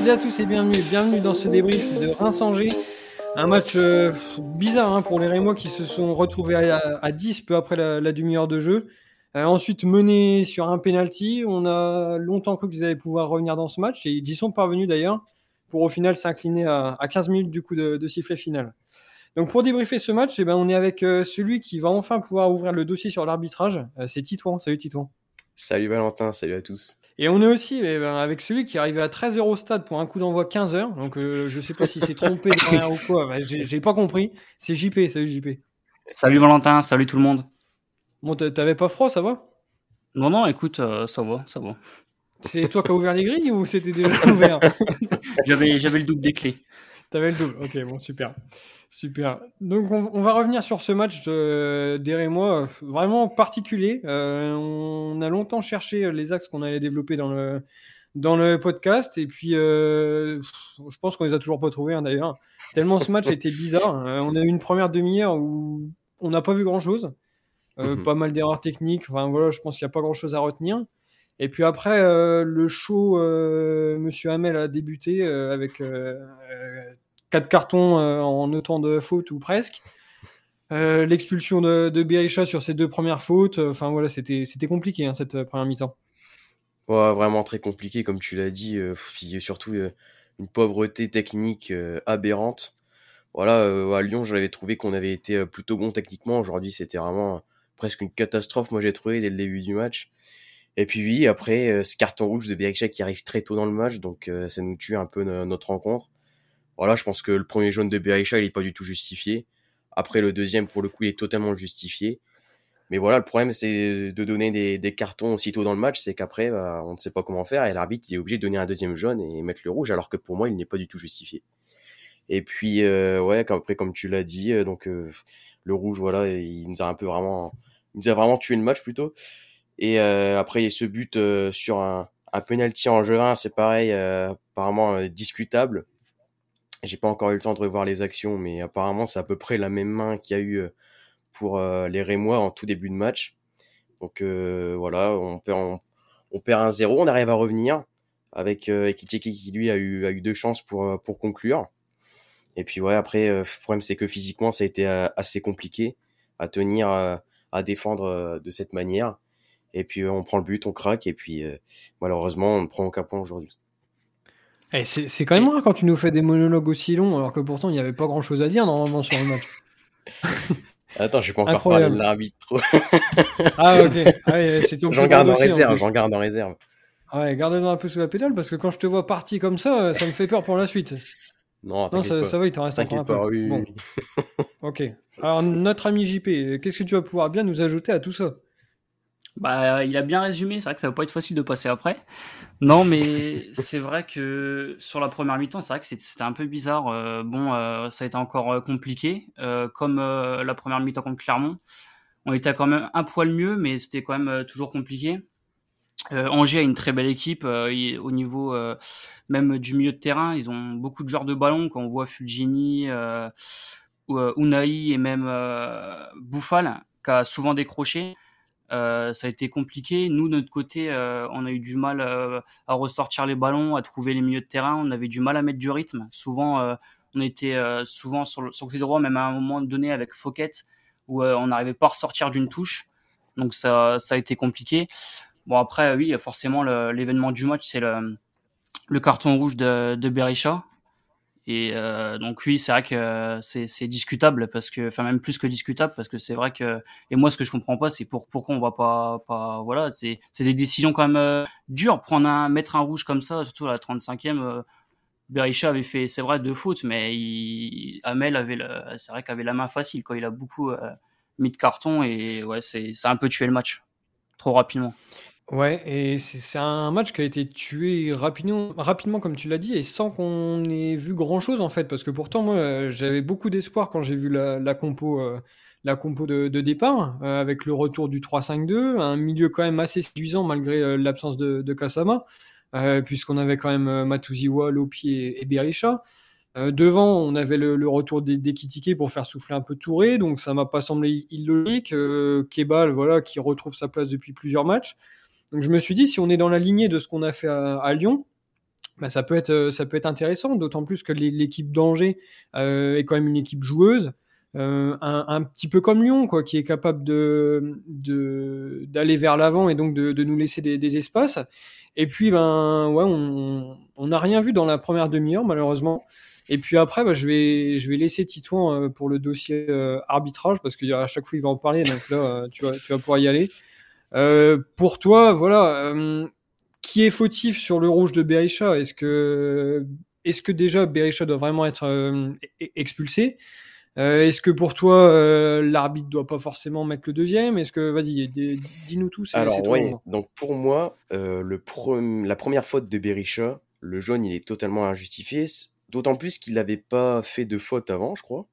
toutes à tous et bienvenue, bienvenue dans ce débrief de Reims-Angers. Un match euh, bizarre hein, pour les Rémois qui se sont retrouvés à, 10 peu après la, demi-heure de jeu. Euh, ensuite mené sur un penalty, on a longtemps cru qu'ils allaient pouvoir revenir dans ce match et ils y sont parvenus d'ailleurs pour au final s'incliner à, 15 minutes du coup de, sifflet final. Donc pour débriefer ce match, eh ben, on est avec euh, celui qui va enfin pouvoir ouvrir le dossier sur l'arbitrage. c'est Titouan. Salut Titouan. Salut Valentin, salut à tous. Et on est aussi eh ben, avec celui qui est arrivé à 13 euros au stade pour un coup d'envoi 15 heures. Donc euh, je sais pas si c'est trompé derrière ou quoi. J'ai pas compris. C'est JP, salut JP. Salut Valentin, salut tout le monde. Bon, t'avais pas froid, ça va? Non, non, écoute, euh, ça va, ça va. C'est toi qui as ouvert les grilles ou c'était déjà ouvert? J'avais le double des clés. T'avais le double, ok, bon, super. Super. Donc on, va revenir sur ce match des Rémois, vraiment particulier. Euh, on a longtemps cherché les axes qu'on allait développer dans le dans le podcast et puis euh, je pense qu'on les a toujours pas trouvés hein, d'ailleurs. Tellement ce match a été bizarre. Euh, on a eu une première demi-heure où on n'a pas vu grand chose, mhm. pas mal d'erreurs techniques. Enfin voilà, je pense qu'il n'y a pas grand chose à retenir. Et puis après, le show, Monsieur Hamel a débuté avec quatre cartons euh, en autant de fautes ou presque. Euh, l'expulsion de, de Berisha sur ses deux premières fautes. Euh, enfin voilà, c'était compliqué hein, cette première mi-temps. Ouais, vraiment très compliqué, comme tu l'as dit. il surtout une pauvreté technique aberrante. Voilà, à Lyon, j'avais trouvé qu'on avait été plutôt bon techniquement. Aujourd'hui, c'était vraiment presque une catastrophe. Moi, j'ai trouvé dès le début du match. Et puis oui, après, ce carton rouge de Berisha qui arrive très tôt dans le match, donc ça nous tue un peu notre rencontre. Voilà, je pense que le premier jaune de Berisha, il est pas du tout justifié. Après, le deuxième, pour le coup, il est totalement justifié. Mais voilà, le problème, c'est de donner des, cartons aussitôt dans le match, c'est qu'après, bah, on ne sait pas comment faire et l'arbitre est obligé de donner un deuxième jaune et mettre le rouge, alors que pour moi, il n'est pas du tout justifié. Et puis, euh, ouais, après, comme tu l'as dit, euh, donc euh, le rouge, voilà, il nous a un peu vraiment, il nous a vraiment tué le match plutôt. Et après, il y a ce but sur un, un penalty en jeu 1, c'est pareil, apparemment discutable. J'ai pas encore eu le temps de revoir les actions, mais apparemment c'est à peu près la même main qu'il y a eu euh, pour euh, les Rémois en tout début de match. Donc euh, voilà, on perd, un 0, on arrive à revenir avec euh, qui lui a eu, a eu deux chances pour, pour conclure. Et puis ouais, après, le problème c'est que physiquement ça a été assez compliqué à tenir, à défendre de cette manière. Et puis on prend le but, on craque, et puis malheureusement on ne prend aucun point aujourd'hui. Eh, c'est quand même rare quand tu nous fais des monologues aussi longs, alors que pourtant il n'y avait pas grand chose à dire normalement sur le match. Attends, je vais pas encore parler de l'arbitre. ah ok. j'en garde en réserve, j'en garde en réserve. Ouais, garde-le un peu sous la pédale parce que quand je te vois parti comme ça, ça me fait peur pour la suite. Non, non ça, ça, va, il t'en reste encore un peu. Oui, bon. ok. Alors notre ami JP, qu'est-ce que tu vas pouvoir bien nous ajouter à tout ça? Bah, il a bien résumé. C'est vrai que ça va pas être facile de passer après. Non, mais c'est vrai que sur la première mi-temps, c'est vrai que c'était un peu bizarre. Euh, bon, euh, ça a été encore euh, compliqué, comme la première mi-temps contre Clermont. On était quand même un poil mieux, mais c'était quand même toujours compliqué. Angers a une très belle équipe au niveau même du milieu de terrain. Ils ont beaucoup de joueurs de ballon. Quand on voit Fulgini, Unai et même Bouffal, qui a souvent décroché. Euh, ça a été compliqué. Nous, de notre côté, euh, on a eu du mal euh, à ressortir les ballons, à trouver les milieux de terrain. On avait du mal à mettre du rythme. Souvent, on était souvent sur le, sur côté droit, même à un moment donné avec Fouquet, où on n'arrivait pas à ressortir d'une touche. Donc ça, ça a été compliqué. Bon après, oui, forcément, l'événement du match, c'est le, le carton rouge de, de Berisha. Et euh, donc oui, c'est vrai que c'est discutable parce que, enfin même plus que discutable parce que c'est vrai que et moi ce que je comprends pas c'est pour pourquoi on va pas pas voilà c'est c'est des décisions quand même euh, dures. Prendre un mettre un rouge comme ça surtout à la 35e euh, Berisha avait fait c'est vrai deux fautes mais Amel avait c'est vrai qu'il avait la main facile quoi. Il a beaucoup euh, mis de carton et ouais c'est ça a un peu tué le match. Trop rapidement. Ouais, et c'est un match qui a été tué rapidement, rapidement comme tu l'as dit, et sans qu'on ait vu grand chose en fait, parce que pourtant moi j'avais beaucoup d'espoir quand j'ai vu la, compo, euh, la compo de, départ, euh, avec le retour du 3-5-2, un milieu quand même assez séduisant malgré euh, l'absence de, Kasama, puisqu'on avait quand même Matuziwa, Lopi et, et Berisha. devant, on avait le, retour d'Ekitike pour faire souffler un peu Touré, donc ça m'a pas semblé illogique. Kebal, voilà, qui retrouve sa place depuis plusieurs matchs. Je me suis dit, si on est dans la lignée de ce qu'on a fait à, Lyon, bah, ça peut être ça peut être intéressant, d'autant plus que l'équipe d'Angers est quand même une équipe joueuse. un, un, petit peu comme Lyon, quoi, qui est capable d'aller vers l'avant et donc de, nous laisser des, espaces. Et puis ben ouais, on n'a rien vu dans la première demi-heure malheureusement. Et puis après, bah, je vais laisser Titouan euh, pour le dossier euh, arbitrage parce qu'à chaque fois il va en parler. Donc là, euh, tu vas pouvoir y aller. Pour toi, voilà, qui est fautif sur le rouge de Berisha? Est-ce que est-ce que déjà Berisha doit vraiment être e-, expulsé? Est-ce que pour toi l'arbitre doit pas forcément mettre le deuxième? Est-ce que vas-y, dis-nous tout. Alors oui, donc pour moi, le la première faute de Berisha, le jaune, il est totalement injustifié. D'autant plus qu'il n'avait pas fait de faute avant, je crois.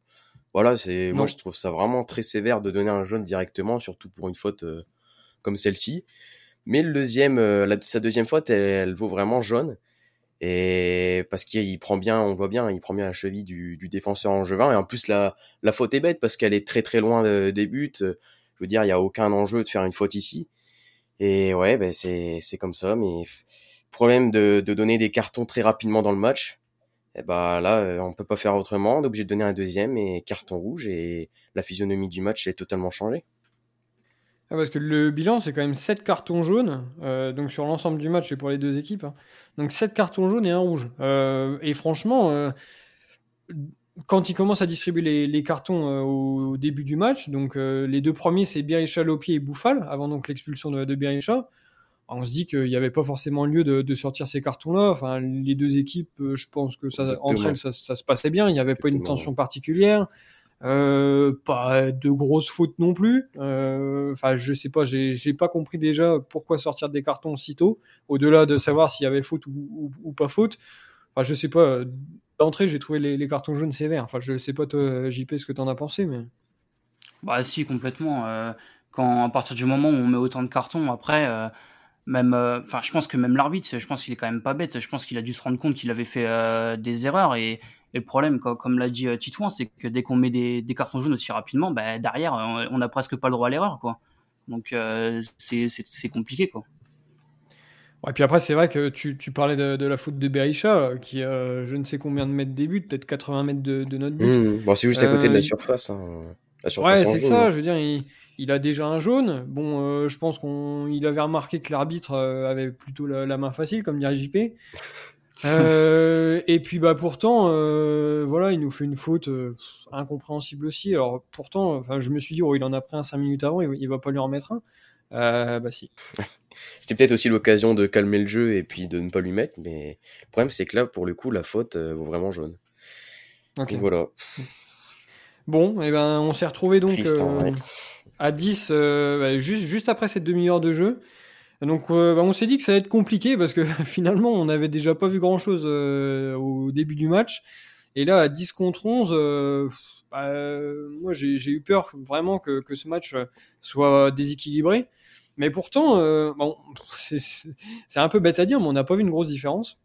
Voilà, c'est moi je trouve ça vraiment très sévère de donner un jaune directement, surtout pour une faute euh, comme celle-ci. Mais le deuxième, euh, sa deuxième faute, elle, vaut vraiment jaune. Et parce qu'il prend bien, on voit bien, il prend bien la cheville du, du défenseur angevin. Et en plus, la, la faute est bête parce qu'elle est très très loin des buts. Je veux dire, il n'y a aucun enjeu de faire une faute ici. Et ouais, ben c'est c'est comme ça. Mais problème de, de donner des cartons très rapidement dans le match et eh bah là, euh, on peut pas faire autrement, on est obligé de donner un deuxième et carton rouge et la physionomie du match est totalement changée. Ah, parce que le bilan, c'est quand même 7 cartons jaunes, euh, donc sur l'ensemble du match et pour les deux équipes. Hein. Donc 7 cartons jaunes et un rouge. Euh, et franchement, quand il commence à distribuer les, cartons au, début du match, donc les deux premiers, c'est Berisha, Lopier et Bouffal, avant donc l'expulsion de, de on se dit qu'il n'y avait pas forcément lieu de, sortir ces cartons-là. Enfin, les deux équipes, euh, je pense que ça, entre elles, ça, se passait bien. Il n'y avait pas une tension particulière. Euh, pas de grosses fautes non plus. Euh, enfin, je sais pas, j'ai pas compris déjà pourquoi sortir des cartons aussitôt, au-delà de savoir s'il y avait faute ou, pas faute. Enfin, je sais pas. D'entrée, j'ai trouvé les, cartons jaunes sévères. Enfin, je sais pas toi, JP, ce que tu en as pensé, mais. Bah si, complètement. quand à partir du moment où on met autant de cartons, après même euh, enfin je pense que même l'arbitre je pense qu'il est quand même pas bête je pense qu'il a dû se rendre compte qu'il avait fait euh, des erreurs et, le problème comme, l'a dit euh, Titouan c'est que dès qu'on met des, cartons jaunes aussi rapidement bah, derrière on n'a presque pas le droit à l'erreur quoi donc c'est compliqué quoi et puis après, c'est vrai que tu, tu parlais de, la faute de Berisha, qui a je ne sais combien de mètres des buts, peut-être 80 mètres de, notre but. Mmh. Bon, c'est juste à côté de la surface. Hein. ouais, c'est ça, je veux dire, il, il a déjà un jaune. Bon, euh, je pense qu'il avait remarqué que l'arbitre euh, avait plutôt la, main facile, comme dirait JP. Euh, et puis bah pourtant, voilà, il nous fait une faute incompréhensible aussi. Alors pourtant, enfin, je me suis dit, oh, il en a pris un 5 minutes avant, il, il va pas lui en remettre un. bah si. C'était peut-être aussi l'occasion de calmer le jeu et puis de ne pas lui mettre, mais le problème c'est que là, pour le coup, la faute vaut vraiment jaune. Donc voilà. Bon, et eh ben on s'est retrouvé donc à 10 euh, bah, juste, juste après cette demi-heure de jeu. Donc euh, bah, on s'est dit que ça allait être compliqué parce que finalement on n'avait déjà pas vu grand-chose euh, au début du match. Et là à 10 contre 11, bah, moi j'ai eu peur vraiment que, que, ce match soit déséquilibré. Mais pourtant, bon, c'est un peu bête à dire, mais on n'a pas vu une grosse différence.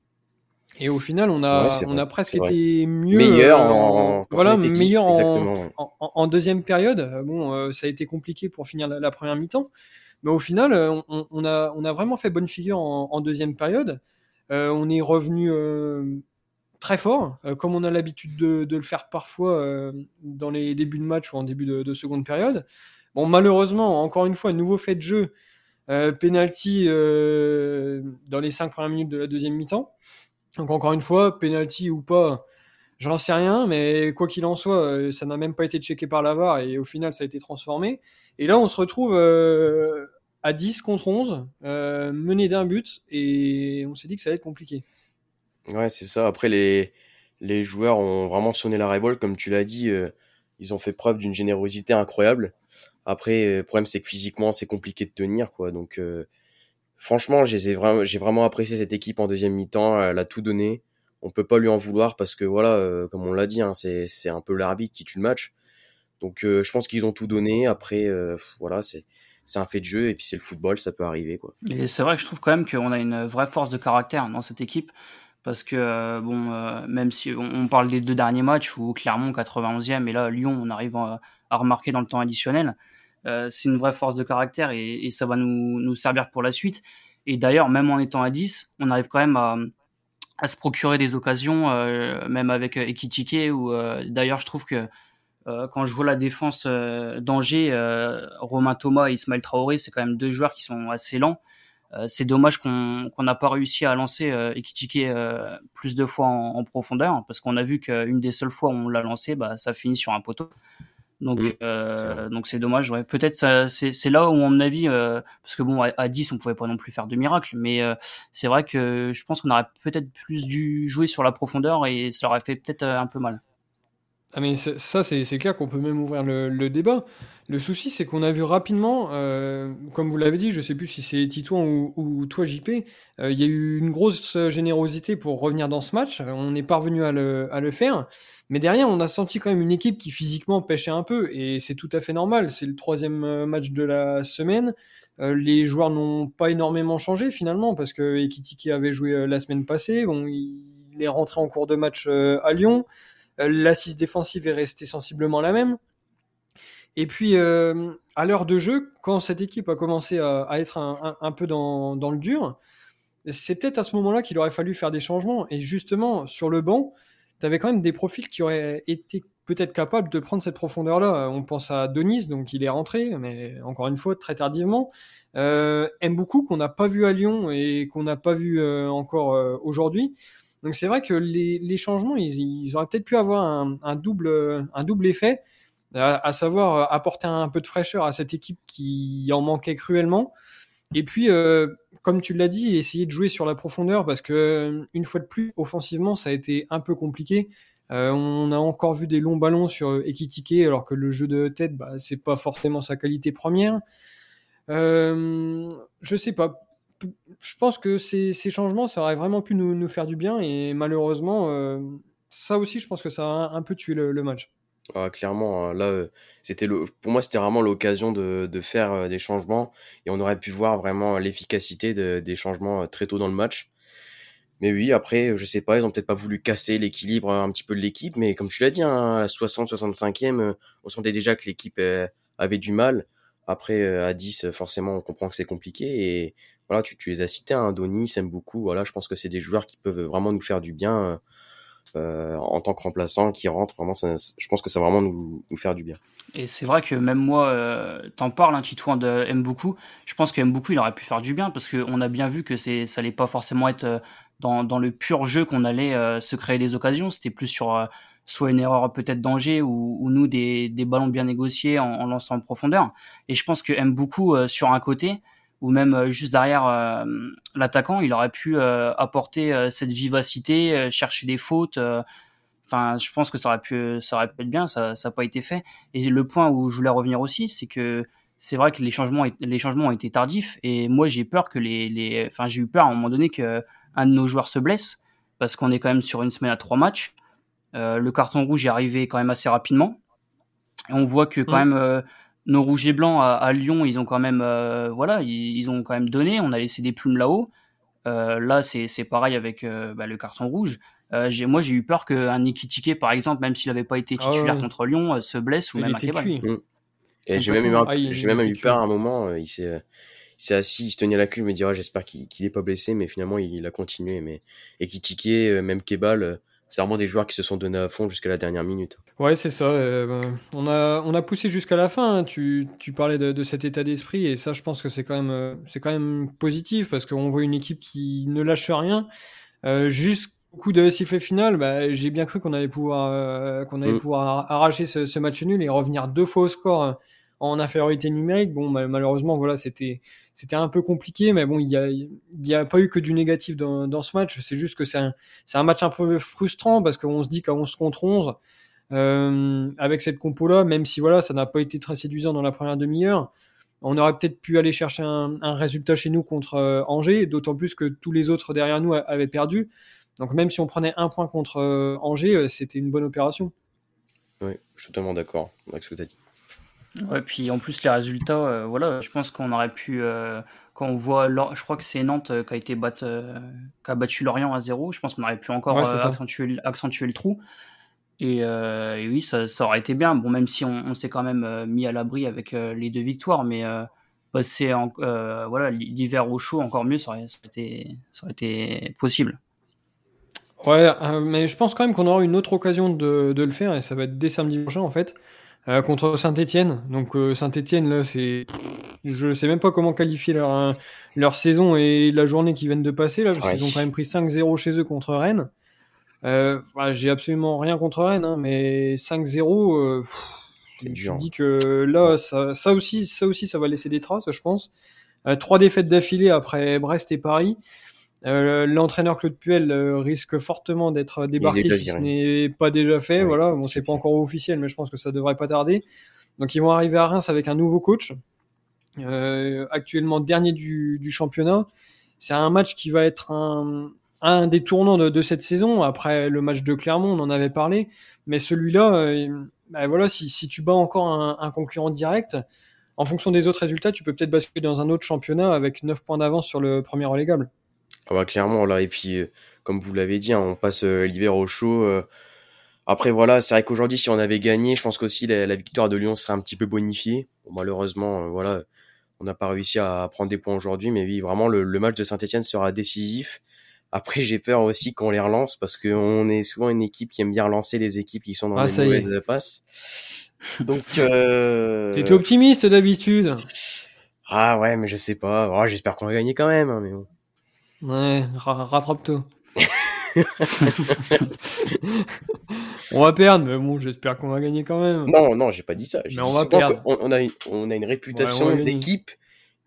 Et au final, on a, on a presque été mieux. Meilleur euh, en, voilà, meilleur en, en, deuxième période. Bon, euh, ça a été compliqué pour finir la, première mi-temps. Mais au final, euh, on, a, vraiment fait bonne figure en, deuxième période. on est revenu très fort, comme on a l'habitude de, le faire parfois dans les débuts de match ou en début de, de, seconde période. Bon, malheureusement, encore une fois, nouveau fait de jeu. penalty dans les cinq premières minutes de la deuxième mi-temps. Donc encore une fois, penalty ou pas, j'en sais rien, mais quoi qu'il en soit, euh, ça n'a même pas été checké par la VAR et au final ça a été transformé. Et là on se retrouve euh, à 10 contre 11, euh, mené d'un but, et on s'est dit que ça allait être compliqué. Ouais, c'est ça. Après, les, les joueurs ont vraiment sonné la révolte, comme tu l'as dit, ils ont fait preuve d'une générosité incroyable. Après, le problème c'est que physiquement c'est compliqué de tenir, quoi. Donc franchement, j'ai vraiment, vraiment apprécié cette équipe en deuxième mi-temps. Elle a tout donné. On peut pas lui en vouloir parce que voilà, euh, comme on l'a dit, hein, c'est, c'est un peu l'arbitre qui tue le match. Donc euh, je pense qu'ils ont tout donné. Après, euh, voilà, c'est, c'est un fait de jeu et puis c'est le football, ça peut arriver quoi. Et c'est vrai que je trouve quand même qu'on a une vraie force de caractère dans cette équipe parce que bon, même si on, parle des deux derniers matchs où Clermont 91e et là Lyon, on arrive à, remarquer dans le temps additionnel. C'est une vraie force de caractère et, et ça va nous, nous, servir pour la suite. Et d'ailleurs, même en étant à 10, on arrive quand même à, à se procurer des occasions, même avec Ekitike, ou d'ailleurs je trouve que quand je vois la défense d'Angers, Romain Thomas et Ismaël Traoré, c'est quand même deux joueurs qui sont assez lents. Euh, c'est dommage qu'on n'a pas réussi à lancer euh, Ekitike euh, plus de fois en, profondeur, parce qu'on a vu qu'une des seules fois où on l'a lancé, bah, ça finit sur un poteau. Donc, donc c'est dommage. Ouais. Peut-être c'est là où, à mon avis, parce que bon, à, 10, on pouvait pas non plus faire de miracle, mais c'est vrai que je pense qu'on aurait peut-être plus dû jouer sur la profondeur et ça aurait fait peut-être un peu mal. Ah mais ça, c'est clair qu'on peut même ouvrir le, débat. Le souci, c'est qu'on a vu rapidement, euh, comme vous l'avez dit, je sais plus si c'est Titouan ou, toi JP, euh, il y a eu une grosse générosité pour revenir dans ce match. On est parvenu à le, à le faire. Mais derrière, on a senti quand même une équipe qui physiquement pêchait un peu. Et c'est tout à fait normal. C'est le troisième euh, match de la semaine. les joueurs n'ont pas énormément changé finalement parce que Ekitiki avait joué la semaine passée. Bon, il est rentré en cours de match à Lyon. Euh, l'assise défensive est restée sensiblement la même. Et puis, euh, à l'heure de jeu, quand cette équipe a commencé à, être un, peu dans, le dur, c'est peut-être à ce moment-là qu'il aurait fallu faire des changements. Et justement, sur le banc, tu avais quand même des profils qui auraient été peut-être capables de prendre cette profondeur-là. On pense à Denise, donc il est rentré, mais encore une fois, très tardivement. Euh, beaucoup qu'on n'a pas vu à Lyon et qu'on n'a pas vu euh, encore aujourd'hui. Donc c'est vrai que les, changements, ils, auraient peut-être pu avoir un, double, un double effet, à, savoir euh, apporter un peu de fraîcheur à cette équipe qui en manquait cruellement. Et puis, euh, comme tu l'as dit, essayer de jouer sur la profondeur parce que euh, une fois de plus, offensivement, ça a été un peu compliqué. on a encore vu des longs ballons sur Ekitike, alors que le jeu de tête, bah, c'est pas forcément sa qualité première. Euh, je sais pas je pense que ces, changements, ça aurait vraiment pu nous, faire du bien. Et malheureusement, euh, ça aussi, je pense que ça a un, peu tué le, match. Ah, clairement, hein. là, euh, c'était pour moi, c'était vraiment l'occasion de, faire euh, des changements et on aurait pu voir vraiment l'efficacité des changements très tôt dans le match. Mais oui, après, je sais pas, ils ont peut-être pas voulu casser l'équilibre un petit peu de l'équipe, mais comme tu l'as dit, hein, à 60-65e, on sentait déjà que l'équipe avait du mal. Après, à 10, forcément, on comprend que c'est compliqué et voilà, tu, les as cités, hein, Donis, beaucoup. Voilà, je pense que c'est des joueurs qui peuvent vraiment nous faire du bien euh, en tant que remplaçant, qui rentrent. Vraiment, je pense que ça va vraiment nous, faire du bien. Et c'est vrai que même moi, euh, t'en parles, hein, Titouan de beaucoup. Je pense qu'aime beaucoup, il aurait pu faire du bien parce qu'on a bien vu que ça allait pas forcément être euh, dans, le pur jeu qu'on allait euh, se créer des occasions. C'était plus sur soit une erreur peut-être danger ou, ou, nous des, ballons bien négociés en, lançant en profondeur. Et je pense que aime beaucoup sur un côté ou même euh, juste derrière euh, l'attaquant, il aurait pu euh, apporter cette vivacité, chercher des fautes. Enfin, je pense que ça aurait pu, ça aurait pu être bien. Ça, n'a pas été fait. Et le point où je voulais revenir aussi, c'est que c'est vrai que les changements, les changements ont été tardifs. Et moi, j'ai peur que les, les, enfin, j'ai eu peur à un moment donné que un de nos joueurs se blesse parce qu'on est quand même sur une semaine à trois matchs. le carton rouge est arrivé quand même assez rapidement. Et on voit que quand mmh. même nos rouges et blancs à, Lyon, ils ont quand même, euh, voilà, ils, ont quand même donné. On a laissé des plumes là-haut. Euh, là, c'est pareil avec euh, bah, le carton rouge. moi, j'ai eu peur qu'un Ekitike, par exemple, même s'il n'avait pas été ah titulaire contre Lyon, se blesse ou même à Kebal. Mm. Et j'ai même, eu, ah, même eu peur à un moment. il s'est s'est assis, il se tenait la queue, il me dit oh, j'espère qu'il n'est pas blessé, mais finalement il, a continué. Mais Ekitike, même Kebal, c'est vraiment des joueurs qui se sont donnés à fond jusqu'à la dernière minute. Ouais, c'est ça. Euh, on, a, on a poussé jusqu'à la fin. Hein. Tu, tu, parlais de, cet état d'esprit et ça, je pense que c'est quand même, euh, c'est quand même positif parce qu'on voit une équipe qui ne lâche rien. Euh, Jusqu'au coup de sifflet final, bah, j'ai bien cru qu'on allait pouvoir, euh, qu'on allait mm. pouvoir arracher ce, ce, match nul et revenir deux fois au score en infériorité numérique. Bon, malheureusement, voilà, c'était c'était un peu compliqué, mais bon, il y a y a pas eu que du négatif dans, dans ce match. C'est juste que c'est un un match un peu frustrant parce qu'on se dit qu'à 11 contre 11 euh, avec cette compo là, même si voilà, ça n'a pas été très séduisant dans la première demi-heure. On aurait peut-être pu aller chercher un, un, résultat chez nous contre euh, Angers, d'autant plus que tous les autres derrière nous avaient perdu. Donc même si on prenait un point contre euh, Angers, c'était une bonne opération. Oui, je suis totalement d'accord avec ce que tu as dit. Ouais, puis en plus les résultats, euh, voilà, je pense qu'on aurait pu, euh, quand on voit, je crois que c'est Nantes euh, qui a été qui a battu Lorient à zéro. Je pense qu'on aurait pu encore accentuer, accentuer, le trou. Et, oui, ça, ça, aurait été bien. Bon, même si on, s'est quand même mis à l'abri avec les deux victoires, mais passer en, voilà l'hiver au chaud encore mieux, ça aurait, été, ça aurait été possible. Ouais, mais je pense quand même qu'on aura une autre occasion de, de, le faire, et ça va être dès samedi prochain en fait, euh, contre Saint-Etienne. Donc euh, Saint-Etienne, là, c'est. Je sais même pas comment qualifier leur, leur saison et la journée qui viennent de passer, là, parce qu'ils ont quand même pris 5-0 chez eux contre Rennes. Voilà, J'ai absolument rien contre Rennes, hein, mais 5-0, tu dis que là, ça, ça, aussi, ça aussi, ça va laisser des traces, je pense. trois défaites d'affilée après Brest et Paris. Euh, l'entraîneur Claude Puel euh, risque fortement d'être débarqué si ce n'est pas déjà fait. voilà, bon, c'est pas encore officiel, mais je pense que ça devrait pas tarder. Donc ils vont arriver à Reims avec un nouveau coach, euh, actuellement dernier du, du championnat. C'est un match qui va être un, un des tournants de, de, cette saison. Après le match de Clermont, on en avait parlé, mais celui-là, euh, bah voilà, si, si, tu bats encore un, un, concurrent direct, en fonction des autres résultats, tu peux peut-être basculer dans un autre championnat avec 9 points d'avance sur le premier relégable. Ah bah, clairement là et puis euh, comme vous l'avez dit, hein, on passe euh, l'hiver au chaud. Euh. Après voilà, c'est vrai qu'aujourd'hui si on avait gagné, je pense qu'aussi la, la, victoire de Lyon serait un petit peu bonifiée. malheureusement voilà, on n'a pas réussi à prendre des points aujourd'hui, mais oui vraiment le, match de Saint-Etienne sera décisif. Après j'ai peur aussi qu'on les relance parce qu'on est souvent une équipe qui aime bien relancer les équipes qui sont dans ah, les mauvaises passes. Donc euh... t'étais optimiste d'habitude? Ah ouais mais je sais pas. Oh, j'espère qu'on va gagner quand même. Hein, mais bon. Ouais, rattrape tout. on va perdre, mais bon, j'espère qu'on va gagner quand même. Non, non, j'ai pas dit ça. Mais on va perdre. On, a une, on a une réputation d'équipe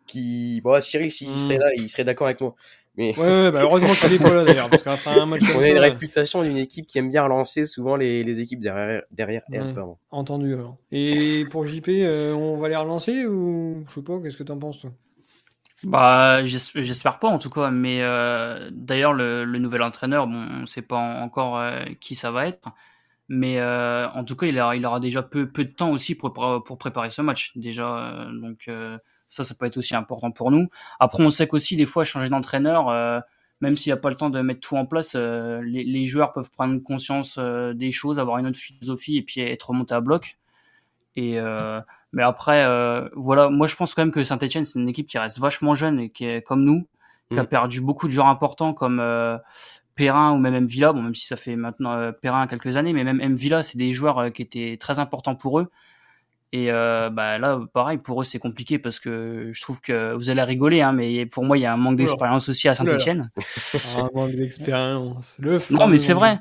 qui. Bon, Cyril, s'il hmm. serait là, il serait d'accord avec moi. Mais... Ouais, ouais bah heureusement qu'il est pas là d'ailleurs. Parce un match on a une réputation d'une équipe qui aime bien relancer souvent les, les équipes derrière, derrière Entendu alors. Et pour JP, euh, on va les relancer ou je sais pas, qu'est-ce que t'en penses toi? Bah, j'espère pas en tout cas, mais euh, d'ailleurs le, le, nouvel entraîneur, bon, on sait pas encore euh, qui ça va être, mais euh, en tout cas il, il aura déjà peu, peu de temps aussi pour, pour préparer ce match déjà, euh, donc euh, ça, ça peut être aussi important pour nous. Après, on sait qu'aussi des fois changer d'entraîneur, même s'il n'y a pas le temps de mettre tout en place, les, les, joueurs peuvent prendre conscience des choses, avoir une autre philosophie et puis être remonté à bloc. Et mais après, euh, voilà, moi je pense quand même que Saint-Etienne, c'est une équipe qui reste vachement jeune et qui est comme nous, qui a mm. perdu beaucoup de joueurs importants comme euh, Perrin ou même M. Villa, bon, même si ça fait maintenant euh, Perrin quelques années, mais même M. Villa, c'est des joueurs euh, qui étaient très importants pour eux. Et euh, bah là, pareil, pour eux, c'est compliqué parce que je trouve que vous allez rigoler, hein, mais pour moi, il y a un manque d'expérience aussi à Saint-Etienne. un manque d'expérience. Non, mais c'est vrai.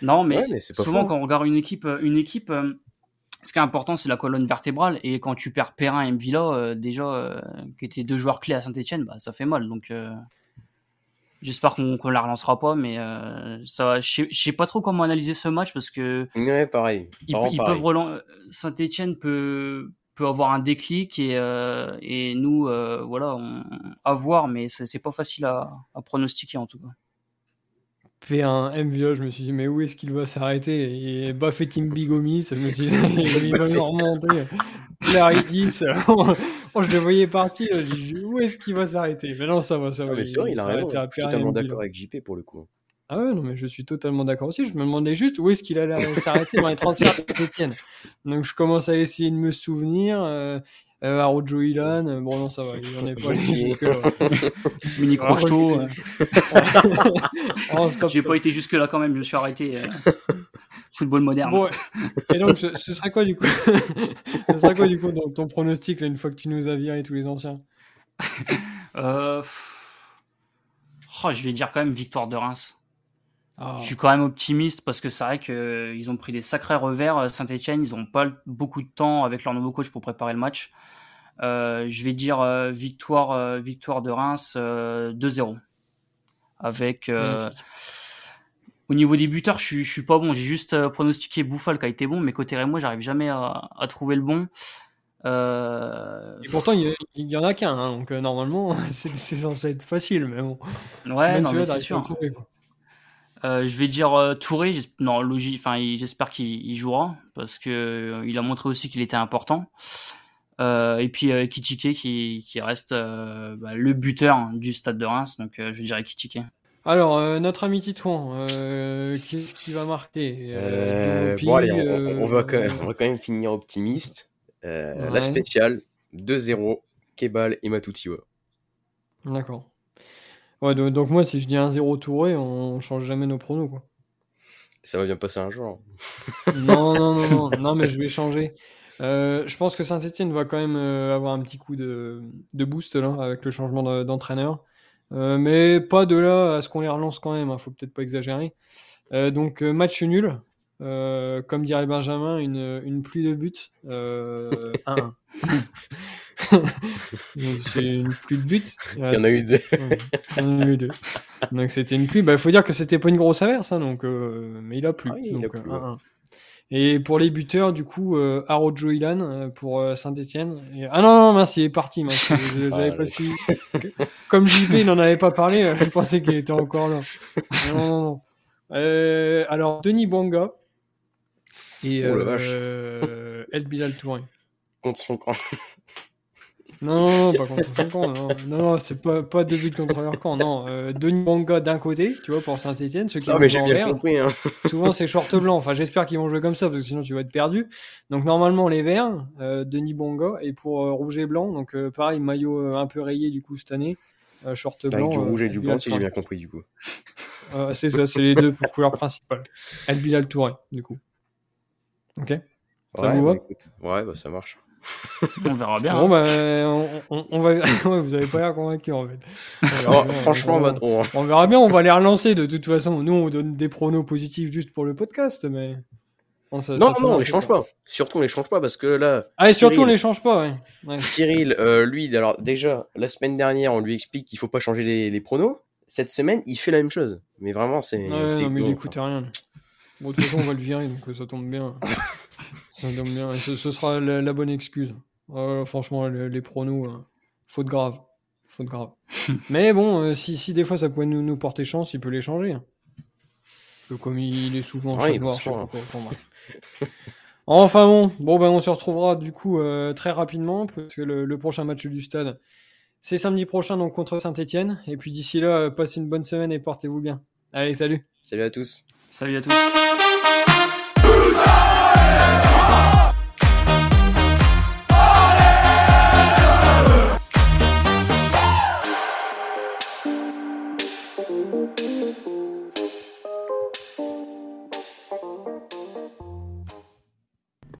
Non, mais, souvent, quand on regarde une équipe, une équipe, ce qui est important, c'est la colonne vertébrale. Et quand tu perds Perrin et Mvila, euh, déjà, euh, qui étaient deux joueurs clés à Saint-Etienne, bah, ça fait mal. Donc, euh, j'espère qu'on ne la relancera pas. Mais ça, je ne sais pas trop comment analyser ce match parce que. Ouais, pareil. Ils, peuvent relancer. Saint-Etienne peut, peut avoir un déclic et, et nous, voilà, on, à voir, mais c'est pas facile à, à pronostiquer en tout cas fait un MVO, je me suis dit, mais où est-ce qu'il va s'arrêter? Et Buffetting Bigomis, je me suis dit, il va nous remonter. Claridis, je le voyais partir, je dit, où est-ce qu'il va s'arrêter? Mais non, ça va, ça va. Ah, c'est vrai, il a raison. Je suis totalement d'accord avec JP pour le coup. Ah ouais, non, mais je suis totalement d'accord aussi. Je me demandais juste où est-ce qu'il allait s'arrêter dans les transferts de Donc je commence à essayer de me souvenir. Euh, euh, Arojo Ilan, euh, bon non ça va, il en est pas jusque là. Mini oh, J'ai pas été jusque là quand même, je me suis arrêté. Euh, football moderne. Bon, et donc ce, ce, serait quoi du coup? Ce serait quoi du coup ton, ton pronostic là, une fois que tu nous as viré tous les anciens? Euh... oh, Je vais dire quand même victoire de Reims. Ah. Je suis quand même optimiste parce que c'est vrai qu'ils ont pris des sacrés revers. Euh, Saint-Etienne, ils n'ont pas beaucoup de temps avec leur nouveau coach pour préparer le match. Euh, je vais dire euh, victoire, euh, victoire de Reims 2-0. Avec au niveau des buteurs, je suis, je suis pas bon. J'ai juste pronostiqué Bouffal qui a été bon, mais côté moi, j'arrive jamais à, à, trouver le bon. Et pourtant, il y, en a qu'un, hein, donc normalement, c'est censé être facile, mais bon. Ouais, non, c'est sûr. Euh, je vais dire euh, Touré. Non, logique. Enfin, j'espère qu'il jouera parce que euh, il a montré aussi qu'il était important. Euh, et puis Kitike qui, qui reste bah, le buteur du stade de Reims. Donc, je dirais Kitike. Alors, notre ami Titouan, qui, qui, va marquer Bon, allez, on, va quand même, on, va quand même, finir optimiste. La spéciale 2-0, Kebal et Matutiwa. D'accord. Ouais, donc, moi, si je dis 1-0 Touré, on change jamais nos pronos, quoi. Ça va bien passer un jour. non, non, non, non, non, mais je vais changer. Euh, je pense que Saint-Etienne va quand même euh, avoir un petit coup de, de boost là, avec le changement de- d'entraîneur. Euh, mais pas de là à ce qu'on les relance quand même, hein, faut peut-être pas exagérer. Euh, donc match nul, Euh, comme dirait Benjamin, une, une pluie de buts. Euh, 1-1. C'est une pluie de buts. Il y en a eu deux. Il y en a eu deux. Donc c'était une pluie. Il faut dire que c'était pas une grosse averse, hein, donc, euh, mais il a plu. Ah oui, il a donc, plu, ouais. 1-1. Et pour les buteurs, du coup, euh, Arojo Ilan euh, pour euh, Saint-Etienne. Ah non, non, mince, il est parti. mince. Je- Ah, pas su. Comme JP, n'en avait pas parlé, je pensais qu'il était encore là. Non, non, non. Euh, alors, Denis Bouanga et Oh El Bilal Touré. Contre son camp. Non, non, non, pas contre son camp. Non, non, non, c'est pas, pas deux buts contre leur camp. Non, euh, Denis Bouanga d'un côté, tu vois, pour Saint-Etienne. Ceux qui Non, vont mais j'ai en bien vert, compris. Hein. souvent c'est short blanc. Enfin, j'espère qu'ils vont jouer comme ça parce que sinon tu vas être perdu. Donc normalement les verts, euh, Denis Bonga et pour euh, rouge et blanc. Donc euh, pareil maillot euh, un peu rayé du coup cette année, euh, short blanc. Avec du rouge et du blanc, si j'ai bien compris, du coup. Euh, c'est ça, c'est les deux couleurs principales. El Bilal Touré du coup. Ok? Ça ouais, vous bah, va? écoute. Ouais, bah ça marche. On verra bien. Bon hein. bah on, on- on va. ouais, vous avez pas l'air convaincu en fait. On Oh, bien, franchement, on- va trop. On verra bien, on va les relancer de toute façon. Nous, on donne des pronos positifs juste pour le podcast, mais. Bon, ça- Non, ça non, on les change pas. Surtout, on les change pas parce que là. Ah, et surtout, on les change pas, ouais. ouais. Cyril, euh, lui, alors déjà, la semaine dernière, on lui explique qu'il faut pas changer les, les pronos. Cette semaine, il fait la même chose. Mais vraiment, c'est. Ouais, c'est non, mais il rien. Bon, de toute façon, on va le virer, donc euh, ça tombe bien. ça tombe bien. Et ce, ce sera la, la bonne excuse. Euh, franchement, le- les pronos, euh, faute grave. Faute grave. mais bon, euh, si, si des fois ça pouvait nous, nous porter chance, il peut les changer. hein. Comme il est souvent Ouais, je sais pas quoi, enfin, bon, bon ben on se retrouvera du coup euh, très rapidement parce que le, le prochain match du stade c'est samedi prochain donc contre Saint-Etienne et puis d'ici là passez une bonne semaine et portez-vous bien. Allez salut. Salut à tous. Salut à tous.